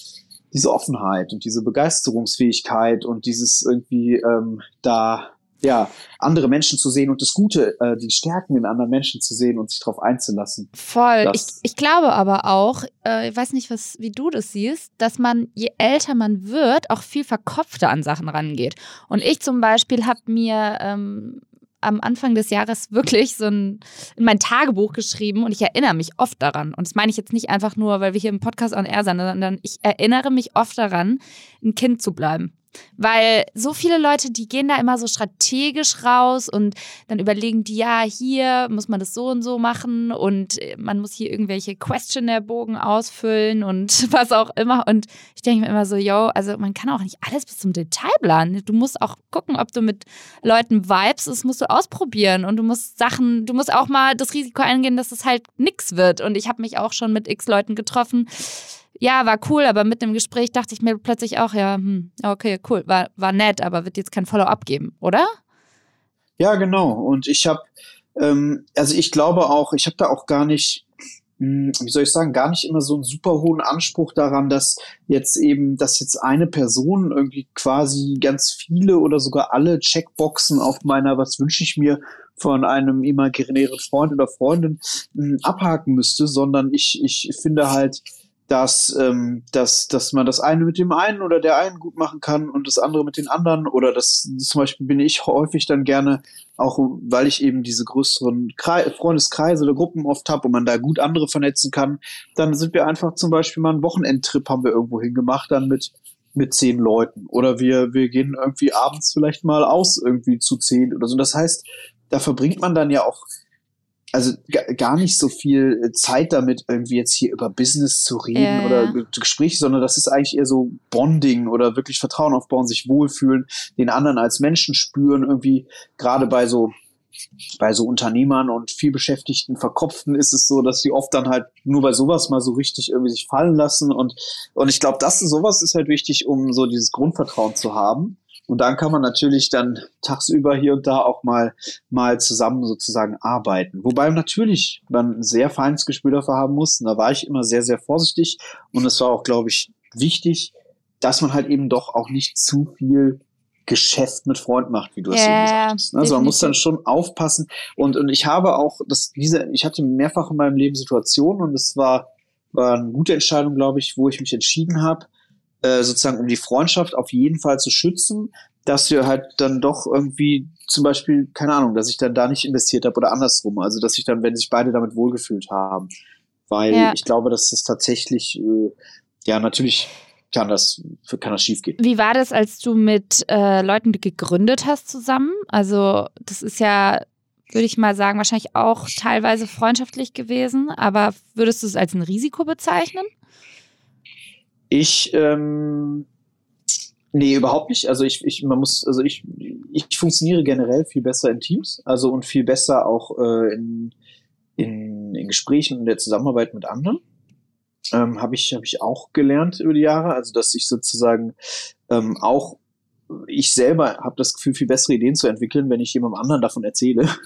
diese Offenheit und diese Begeisterungsfähigkeit und dieses irgendwie ähm, da ja, andere Menschen zu sehen und das Gute, äh, die Stärken in anderen Menschen zu sehen und sich darauf einzulassen.
Voll. Ich, ich glaube aber auch, äh, ich weiß nicht, was, wie du das siehst, dass man, je älter man wird, auch viel verkopfter an Sachen rangeht. Und ich zum Beispiel habe mir ähm, am Anfang des Jahres wirklich so ein, in mein Tagebuch geschrieben und ich erinnere mich oft daran. Und das meine ich jetzt nicht einfach nur, weil wir hier im Podcast on Air sind, sondern ich erinnere mich oft daran, ein Kind zu bleiben. Weil so viele Leute, die gehen da immer so strategisch raus und dann überlegen die, ja, hier muss man das so und so machen und äh, man muss hier irgendwelche Questionnaire-Bogen ausfüllen und [laughs] was auch immer. Und ich denke mir immer so, yo, also man kann auch nicht alles bis zum Detail planen. Du musst auch gucken, ob du mit Leuten vibes, das musst du ausprobieren und du musst Sachen, du musst auch mal das Risiko eingehen, dass es halt nix wird. Und ich habe mich auch schon mit x Leuten getroffen ja, war cool, aber mit dem Gespräch dachte ich mir plötzlich auch, ja, hm, okay, cool, war, war nett, aber wird jetzt kein Follow-up geben, oder?
Ja, genau. Und ich habe, ähm, also ich glaube auch, ich habe da auch gar nicht, hm, wie soll ich sagen, gar nicht immer so einen super hohen Anspruch daran, dass jetzt eben, dass jetzt eine Person irgendwie quasi ganz viele oder sogar alle Checkboxen auf meiner, was wünsche ich mir von einem imaginären Freund oder Freundin hm, abhaken müsste, sondern ich, ich finde halt, dass, ähm, dass, dass man das eine mit dem einen oder der einen gut machen kann und das andere mit den anderen. Oder das zum Beispiel bin ich häufig dann gerne, auch weil ich eben diese größeren Kre Freundeskreise oder Gruppen oft habe und man da gut andere vernetzen kann, dann sind wir einfach zum Beispiel mal einen Wochenendtrip haben wir irgendwo hingemacht, dann mit mit zehn Leuten. Oder wir, wir gehen irgendwie abends vielleicht mal aus, irgendwie zu zehn oder so. Das heißt, da verbringt man dann ja auch also gar nicht so viel äh, Zeit damit, irgendwie jetzt hier über Business zu reden ja, oder ja. Gespräche, sondern das ist eigentlich eher so Bonding oder wirklich Vertrauen aufbauen, sich wohlfühlen, den anderen als Menschen spüren, irgendwie gerade bei so bei so Unternehmern und vielbeschäftigten Verkopften ist es so, dass sie oft dann halt nur bei sowas mal so richtig irgendwie sich fallen lassen und und ich glaube, das sowas ist halt wichtig, um so dieses Grundvertrauen zu haben. Und dann kann man natürlich dann tagsüber hier und da auch mal, mal zusammen sozusagen arbeiten. Wobei natürlich man ein sehr feines Gespür dafür haben muss. Und da war ich immer sehr, sehr vorsichtig. Und es war auch, glaube ich, wichtig, dass man halt eben doch auch nicht zu viel Geschäft mit Freund macht, wie du es yeah, eben gesagt hast. Also man muss dann schon aufpassen. Und, und ich habe auch das, diese, ich hatte mehrfach in meinem Leben Situationen und es war, war eine gute Entscheidung, glaube ich, wo ich mich entschieden habe, äh, sozusagen um die Freundschaft auf jeden Fall zu schützen, dass wir halt dann doch irgendwie zum Beispiel, keine Ahnung, dass ich dann da nicht investiert habe oder andersrum. Also dass ich dann, wenn sich beide damit wohlgefühlt haben. Weil ja. ich glaube, dass das tatsächlich, äh, ja, natürlich kann das, kann das schief gehen.
Wie war das, als du mit äh, Leuten gegründet hast zusammen? Also, das ist ja, würde ich mal sagen, wahrscheinlich auch teilweise freundschaftlich gewesen, aber würdest du es als ein Risiko bezeichnen?
Ich, ähm, nee, überhaupt nicht. Also ich, ich, man muss, also ich, ich funktioniere generell viel besser in Teams, also und viel besser auch äh, in, in, in Gesprächen und der Zusammenarbeit mit anderen. Ähm, habe ich, hab ich auch gelernt über die Jahre, also dass ich sozusagen ähm, auch ich selber habe das Gefühl, viel bessere Ideen zu entwickeln, wenn ich jemandem anderen davon erzähle. [laughs]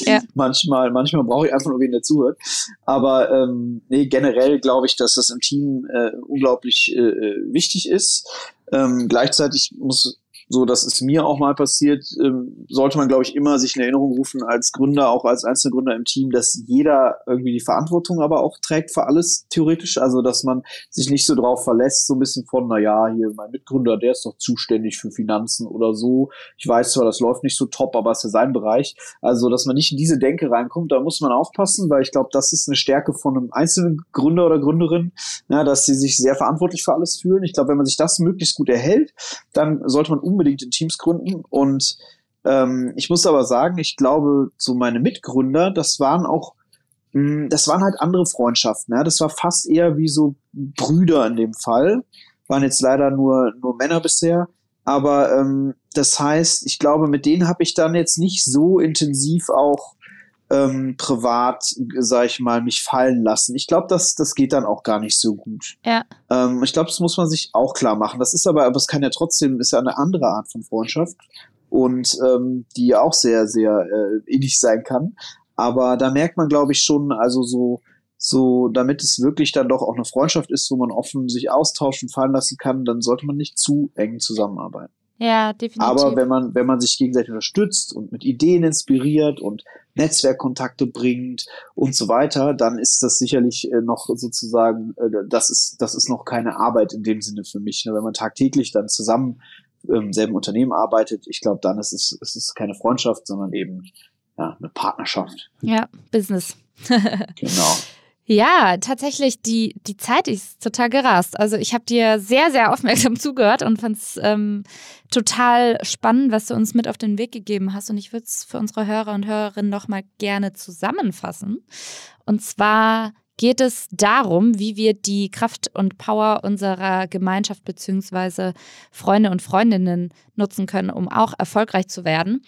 Ja. manchmal, manchmal brauche ich einfach nur wen, der zuhört. Aber ähm, nee, generell glaube ich, dass das im Team äh, unglaublich äh, äh wichtig ist. Ähm, gleichzeitig muss so, das ist mir auch mal passiert, ähm, sollte man, glaube ich, immer sich in Erinnerung rufen als Gründer, auch als Einzelgründer im Team, dass jeder irgendwie die Verantwortung aber auch trägt für alles theoretisch. Also, dass man sich nicht so drauf verlässt, so ein bisschen von, na ja, hier mein Mitgründer, der ist doch zuständig für Finanzen oder so. Ich weiß zwar, das läuft nicht so top, aber es ist ja sein Bereich. Also, dass man nicht in diese Denke reinkommt, da muss man aufpassen, weil ich glaube, das ist eine Stärke von einem einzelnen Gründer oder Gründerin, ja, dass sie sich sehr verantwortlich für alles fühlen. Ich glaube, wenn man sich das möglichst gut erhält, dann sollte man unbedingt in Teams gründen. Und ähm, ich muss aber sagen, ich glaube, so meine Mitgründer, das waren auch, mh, hm, das waren halt andere Freundschaften. Ja? Das war fast eher wie so Brüder in dem Fall. Waren jetzt leider nur, nur Männer bisher. Aber ähm, das heißt, ich glaube, mit denen habe ich dann jetzt nicht so intensiv auch ähm, privat, sag ich mal, mich fallen lassen. Ich glaube, das, das geht dann auch gar nicht so gut.
Ja.
Ähm, ich glaube, das muss man sich auch klar machen. Das ist aber, aber es kann ja trotzdem, ist ja eine andere Art von Freundschaft und ähm, die auch sehr, sehr äh, innig sein kann. Aber da merkt man, glaube ich, schon, also so, so, damit es wirklich dann doch auch eine Freundschaft ist, wo man offen sich austauschen, fallen lassen kann, dann sollte man nicht zu eng zusammenarbeiten.
Ja, definitiv.
Aber wenn man, wenn man sich gegenseitig unterstützt und mit Ideen inspiriert und Netzwerkkontakte bringt und so weiter, dann ist das sicherlich äh, noch sozusagen, äh, das ist, das ist noch keine Arbeit in dem Sinne für mich. Ne? Wenn man tagtäglich dann zusammen im selben Unternehmen arbeitet, ich glaube, dann ist es, es ist keine Freundschaft, sondern eben ja, eine Partnerschaft.
Ja, Business. [laughs]
genau.
Ja, tatsächlich, die, die Zeit ist total gerast. Also ich habe dir sehr, sehr aufmerksam [laughs] zugehört und fand es ähm, total spannend, was du uns mit auf den Weg gegeben hast. Und ich würde es für unsere Hörer und Hörerinnen noch mal gerne zusammenfassen. Und zwar geht es darum, wie wir die Kraft und Power unserer Gemeinschaft beziehungsweise Freunde und Freundinnen nutzen können, um auch erfolgreich zu werden.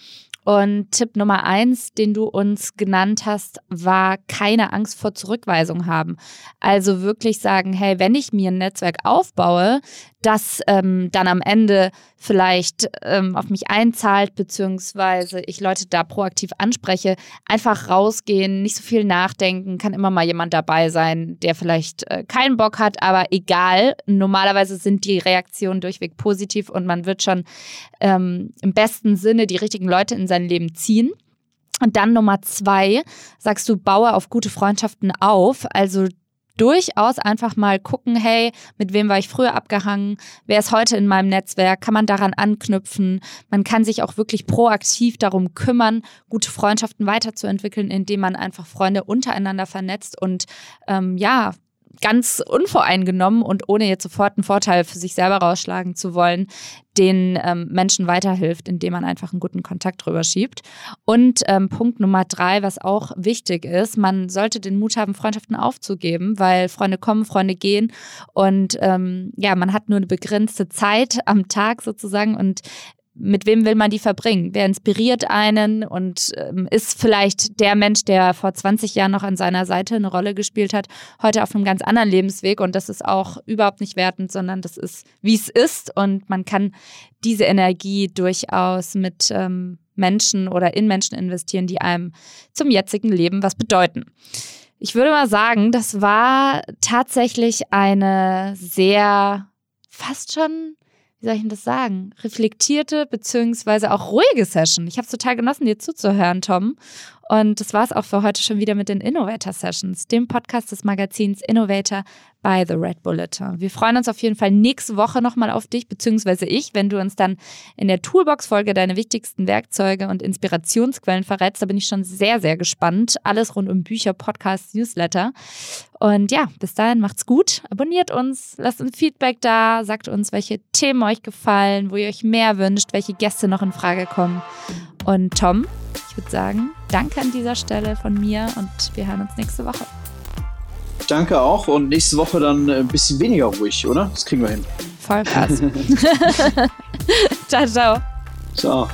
Und Tipp Nummer eins, den du uns genannt hast, war keine Angst vor Zurückweisung haben. Also wirklich sagen, hey, wenn ich mir ein Netzwerk aufbaue, das ähm, dann am Ende vielleicht ähm, auf mich einzahlt, beziehungsweise ich Leute da proaktiv anspreche, einfach rausgehen, nicht so viel nachdenken, kann immer mal jemand dabei sein, der vielleicht äh, keinen Bock hat, aber egal. Normalerweise sind die Reaktionen durchweg positiv und man wird schon ähm, im besten Sinne die richtigen Leute in sein Leben ziehen. Und dann Nummer zwei, sagst du, baue auf gute Freundschaften auf. Also durchaus einfach mal gucken, hey, mit wem war ich früher abgehangen, wer ist heute in meinem Netzwerk, kann man daran anknüpfen. Man kann sich auch wirklich proaktiv darum kümmern, gute Freundschaften weiterzuentwickeln, indem man einfach Freunde untereinander vernetzt und ähm, ja, ganz unvoreingenommen und ohne jetzt sofort einen Vorteil für sich selber rausschlagen zu wollen, den ähm, Menschen weiterhilft, indem man einfach einen guten Kontakt drüber schiebt. Und ähm, Punkt Nummer drei, was auch wichtig ist, man sollte den Mut haben, Freundschaften aufzugeben, weil Freunde kommen, Freunde gehen und ähm, ja, man hat nur eine begrenzte Zeit am Tag sozusagen und mit wem will man die verbringen? Wer inspiriert einen und ähm, ist vielleicht der Mensch, der vor 20 Jahren noch an seiner Seite eine Rolle gespielt hat, heute auf einem ganz anderen Lebensweg und das ist auch überhaupt nicht wertend, sondern das ist, wie es ist und man kann diese Energie durchaus mit ähm, Menschen oder in Menschen investieren, die einem zum jetzigen Leben was bedeuten. Ich würde mal sagen, das war tatsächlich eine sehr fast schon wie soll ich denn das sagen, reflektierte beziehungsweise auch ruhige Session. Ich habe es total genossen, dir zuzuhören, Tom. Und das war es auch für heute schon wieder mit den Innovator Sessions, dem Podcast des Magazins Innovator bei The Red Bulletin. Wir freuen uns auf jeden Fall nächste Woche nochmal auf dich, beziehungsweise ich, wenn du uns dann in der Toolbox-Folge deine wichtigsten Werkzeuge und Inspirationsquellen verrätst. Da bin ich schon sehr, sehr gespannt. Alles rund um Bücher, Podcasts, Newsletter. Und ja, bis dahin macht's gut. Abonniert uns, lasst uns Feedback da, sagt uns, welche Themen euch gefallen, wo ihr euch mehr wünscht, welche Gäste noch in Frage kommen. Und Tom, ich würde sagen, danke an dieser Stelle von mir und wir hören uns nächste Woche.
Danke auch und nächste Woche dann ein bisschen weniger ruhig, oder? Das kriegen wir hin.
Vollgas. [laughs] [laughs] ciao, ciao.
Ciao.